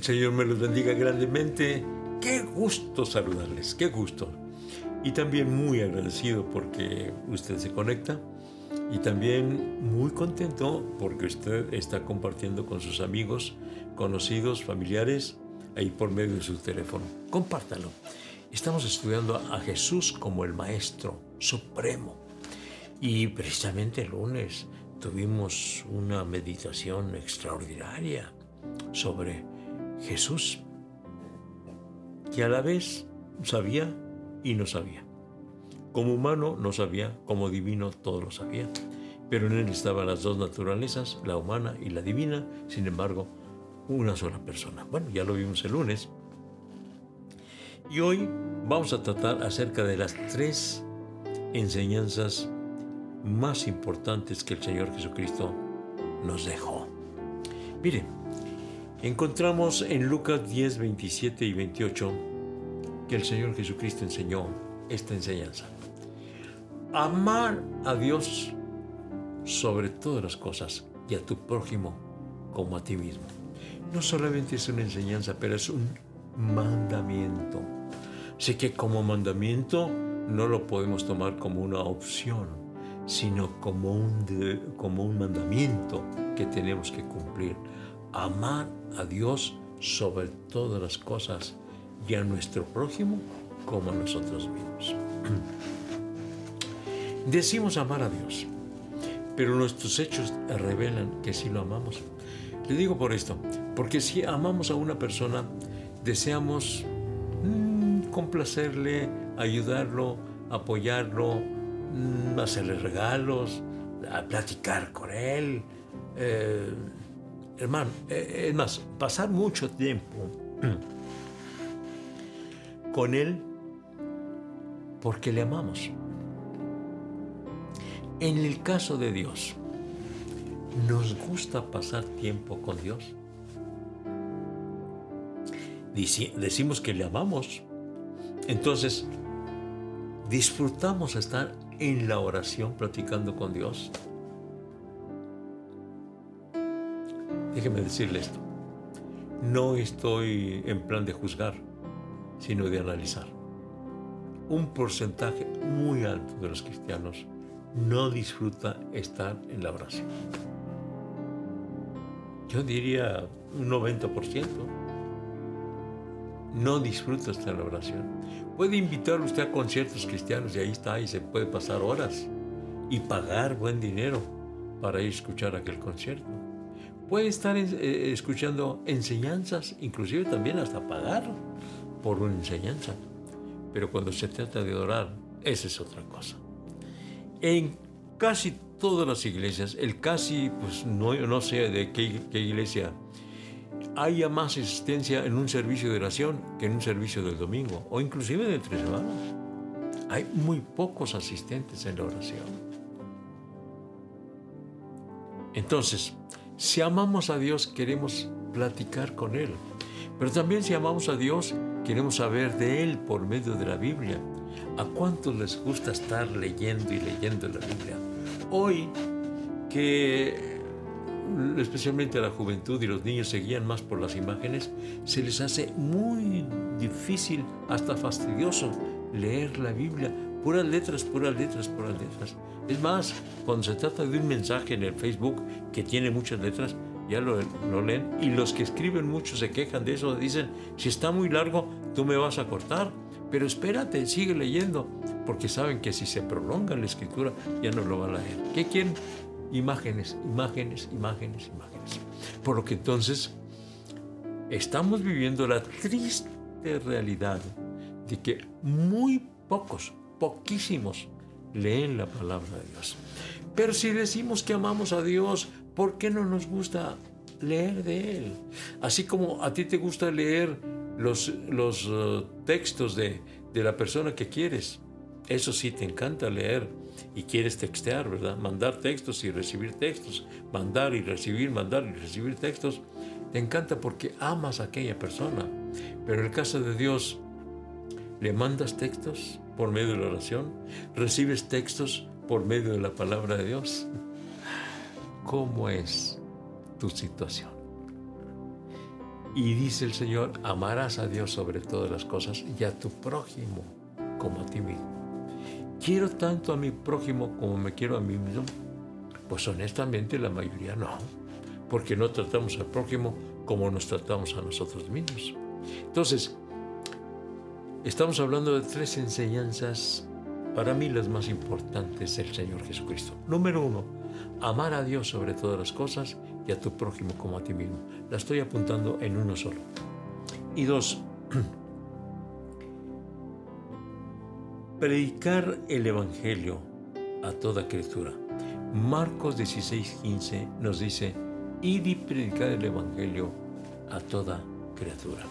El Señor me los bendiga grandemente. Qué gusto saludarles, qué gusto. Y también muy agradecido porque usted se conecta y también muy contento porque usted está compartiendo con sus amigos, conocidos, familiares, ahí por medio de su teléfono. Compártalo. Estamos estudiando a Jesús como el Maestro Supremo. Y precisamente el lunes tuvimos una meditación extraordinaria sobre Jesús, que a la vez sabía y no sabía. Como humano no sabía, como divino todo lo sabía. Pero en él estaban las dos naturalezas, la humana y la divina, sin embargo, una sola persona. Bueno, ya lo vimos el lunes. Y hoy vamos a tratar acerca de las tres enseñanzas más importantes que el Señor Jesucristo nos dejó. Miren, encontramos en Lucas 10, 27 y 28 que el Señor Jesucristo enseñó esta enseñanza. Amar a Dios sobre todas las cosas y a tu prójimo como a ti mismo. No solamente es una enseñanza, pero es un mandamiento. Sé que como mandamiento no lo podemos tomar como una opción, sino como un, como un mandamiento que tenemos que cumplir. Amar a Dios sobre todas las cosas y a nuestro prójimo como a nosotros mismos. Decimos amar a Dios, pero nuestros hechos revelan que sí lo amamos. Le digo por esto, porque si amamos a una persona, deseamos mm, complacerle, ayudarlo, apoyarlo, mm, hacerle regalos, a platicar con él. Eh, hermano, eh, es más, pasar mucho tiempo con él porque le amamos. En el caso de Dios, ¿nos gusta pasar tiempo con Dios? Decimos que le amamos. Entonces, disfrutamos estar en la oración platicando con Dios. Déjeme decirle esto. No estoy en plan de juzgar, sino de analizar. Un porcentaje muy alto de los cristianos no disfruta estar en la oración. Yo diría un 90%. No disfruta estar en la oración. Puede invitar usted a conciertos cristianos y ahí está, y se puede pasar horas y pagar buen dinero para ir a escuchar aquel concierto. Puede estar eh, escuchando enseñanzas, inclusive también hasta pagar por una enseñanza. Pero cuando se trata de orar, esa es otra cosa. En casi todas las iglesias, el casi, pues no, no sé de qué, qué iglesia, haya más asistencia en un servicio de oración que en un servicio del domingo, o inclusive de tres semanas. Hay muy pocos asistentes en la oración. Entonces, si amamos a Dios, queremos platicar con Él. Pero también si amamos a Dios, queremos saber de Él por medio de la Biblia. ¿A cuántos les gusta estar leyendo y leyendo la Biblia? Hoy que especialmente a la juventud y los niños se guían más por las imágenes, se les hace muy difícil, hasta fastidioso, leer la Biblia. Puras letras, puras letras, puras letras. Es más, cuando se trata de un mensaje en el Facebook que tiene muchas letras, ya lo, lo, leen y los que escriben mucho se quejan de eso, dicen, si está muy largo, tú me vas a cortar, pero espérate, sigue leyendo, porque saben que si se prolonga la escritura ya no lo van a leer. ¿Qué quieren? Imágenes, imágenes, imágenes, imágenes. Por lo que entonces estamos viviendo la triste realidad de que muy pocos, poquísimos, leen la palabra de Dios. Pero si decimos que amamos a Dios, ¿por qué no nos gusta leer de Él? Así como a ti te gusta leer los, los uh, textos de, de la persona que quieres. Eso sí, te encanta leer y quieres textear, ¿verdad? Mandar textos y recibir textos, mandar y recibir, mandar y recibir textos. Te encanta porque amas a aquella persona. Pero en el caso de Dios, le mandas textos por medio de la oración, recibes textos por medio de la palabra de Dios. ¿Cómo es tu situación? Y dice el Señor, amarás a Dios sobre todas las cosas y a tu prójimo como a ti mismo. ¿Quiero tanto a mi prójimo como me quiero a mí mismo? Pues honestamente la mayoría no, porque no tratamos al prójimo como nos tratamos a nosotros mismos. Entonces, estamos hablando de tres enseñanzas, para mí las más importantes del Señor Jesucristo. Número uno, amar a Dios sobre todas las cosas y a tu prójimo como a ti mismo. La estoy apuntando en uno solo. Y dos, predicar el Evangelio a toda criatura. Marcos 16:15 nos dice, id y predicar el Evangelio a toda criatura.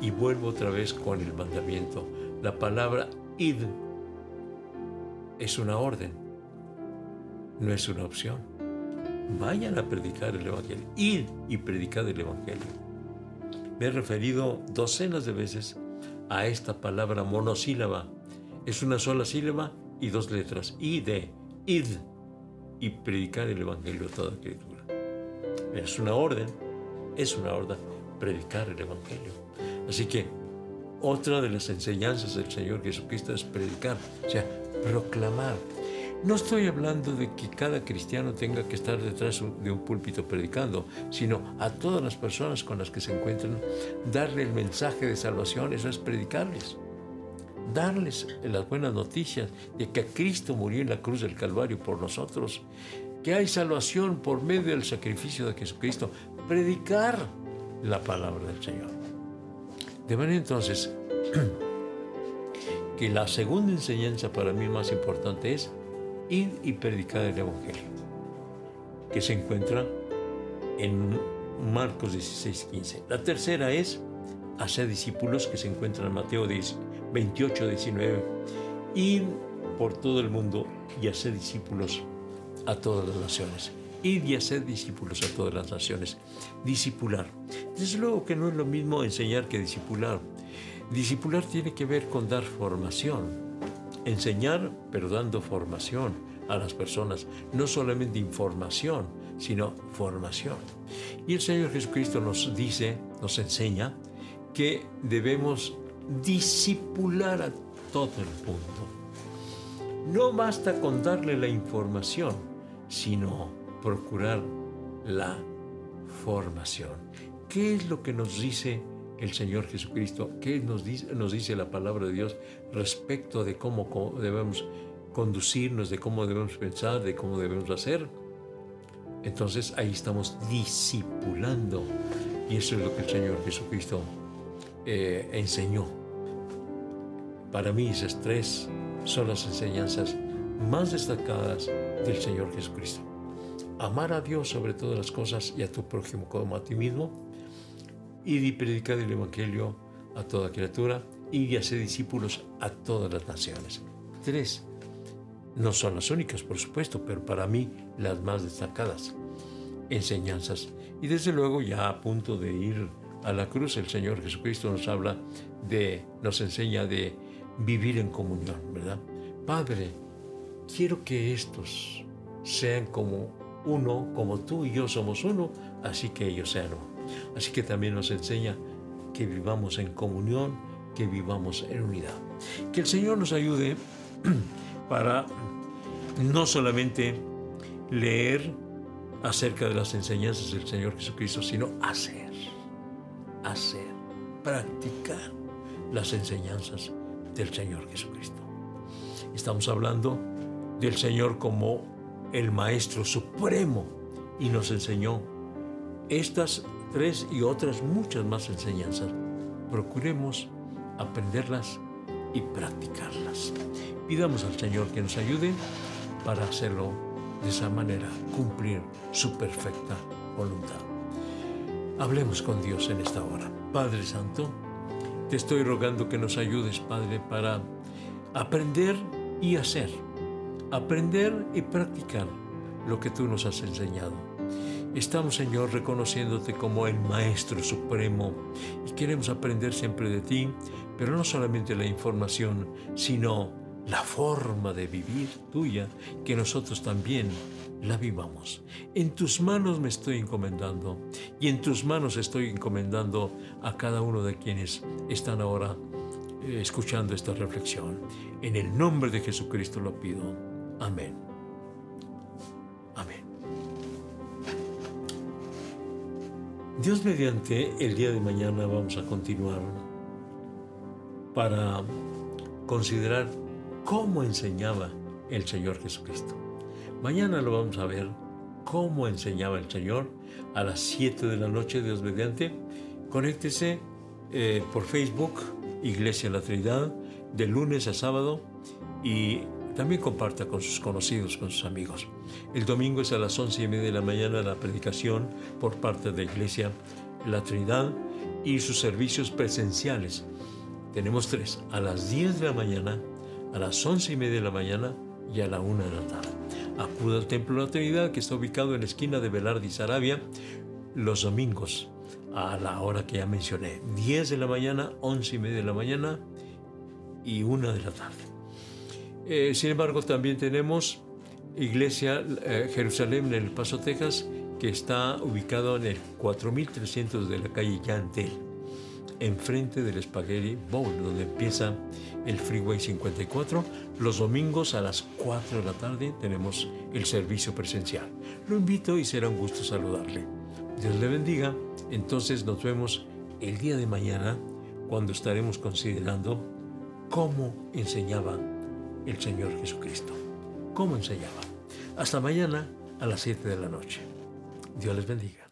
Y vuelvo otra vez con el mandamiento. La palabra id es una orden, no es una opción. Vayan a predicar el Evangelio. Id y predicar el Evangelio. Me he referido docenas de veces a esta palabra monosílaba. Es una sola sílaba y dos letras. Id, id y predicar el Evangelio a toda criatura. Es una orden, es una orden predicar el Evangelio. Así que otra de las enseñanzas del Señor Jesucristo es predicar, o sea, proclamar. No estoy hablando de que cada cristiano tenga que estar detrás de un púlpito predicando, sino a todas las personas con las que se encuentran, darle el mensaje de salvación, eso es predicarles. Darles las buenas noticias de que Cristo murió en la cruz del Calvario por nosotros, que hay salvación por medio del sacrificio de Jesucristo. Predicar la palabra del Señor. De manera entonces que la segunda enseñanza para mí más importante es ir y predicar el Evangelio, que se encuentra en Marcos 16, 15. La tercera es hacer discípulos, que se encuentra en Mateo 28, 19. Ir por todo el mundo y hacer discípulos a todas las naciones. Y hacer discípulos a todas las naciones. Discipular. Desde luego que no es lo mismo enseñar que discipular. Discipular tiene que ver con dar formación. Enseñar, pero dando formación a las personas. No solamente información, sino formación. Y el Señor Jesucristo nos dice, nos enseña, que debemos discipular a todo el mundo. No basta con darle la información, sino procurar la formación. ¿Qué es lo que nos dice el Señor Jesucristo? ¿Qué nos dice, nos dice la palabra de Dios respecto de cómo debemos conducirnos, de cómo debemos pensar, de cómo debemos hacer? Entonces ahí estamos discipulando. Y eso es lo que el Señor Jesucristo eh, enseñó. Para mí esas tres son las enseñanzas más destacadas del Señor Jesucristo. Amar a Dios sobre todas las cosas y a tu prójimo como a ti mismo. Y predicar el Evangelio a toda criatura y hacer discípulos a todas las naciones. Tres. No son las únicas, por supuesto, pero para mí las más destacadas enseñanzas. Y desde luego ya a punto de ir a la cruz, el Señor Jesucristo nos habla de, nos enseña de vivir en comunión, ¿verdad? Padre, quiero que estos sean como uno, como tú y yo somos uno, así que ellos sean uno. Así que también nos enseña que vivamos en comunión, que vivamos en unidad. Que el Señor nos ayude para no solamente leer acerca de las enseñanzas del Señor Jesucristo, sino hacer, hacer, practicar las enseñanzas del Señor Jesucristo. Estamos hablando del Señor como el Maestro Supremo y nos enseñó estas tres y otras muchas más enseñanzas. Procuremos aprenderlas y practicarlas. Pidamos al Señor que nos ayude para hacerlo de esa manera, cumplir su perfecta voluntad. Hablemos con Dios en esta hora. Padre Santo, te estoy rogando que nos ayudes, Padre, para aprender y hacer, aprender y practicar lo que tú nos has enseñado. Estamos, Señor, reconociéndote como el Maestro Supremo y queremos aprender siempre de ti, pero no solamente la información, sino la forma de vivir tuya, que nosotros también la vivamos. En tus manos me estoy encomendando y en tus manos estoy encomendando a cada uno de quienes están ahora eh, escuchando esta reflexión. En el nombre de Jesucristo lo pido. Amén. Amén. Dios mediante, el día de mañana vamos a continuar para considerar cómo enseñaba el Señor Jesucristo. Mañana lo vamos a ver cómo enseñaba el Señor a las 7 de la noche, Dios mediante. Conéctese eh, por Facebook, Iglesia La Trinidad, de lunes a sábado y también comparta con sus conocidos, con sus amigos. El domingo es a las once y media de la mañana la predicación por parte de Iglesia La Trinidad y sus servicios presenciales. Tenemos tres, a las 10 de la mañana, a las once y media de la mañana y a la una de la tarde. Acuda al Templo de la Trinidad que está ubicado en la esquina de Velarde y Sarabia los domingos a la hora que ya mencioné, 10 de la mañana, 11 y media de la mañana y una de la tarde. Eh, sin embargo, también tenemos Iglesia eh, Jerusalén en El Paso, Texas, que está ubicado en el 4300 de la calle Yantel, enfrente del Spaghetti Bowl, donde empieza el Freeway 54. Los domingos a las 4 de la tarde tenemos el servicio presencial. Lo invito y será un gusto saludarle. Dios le bendiga. Entonces nos vemos el día de mañana cuando estaremos considerando cómo enseñaba el Señor Jesucristo. ¿Cómo enseñaba? Hasta mañana a las 7 de la noche. Dios les bendiga.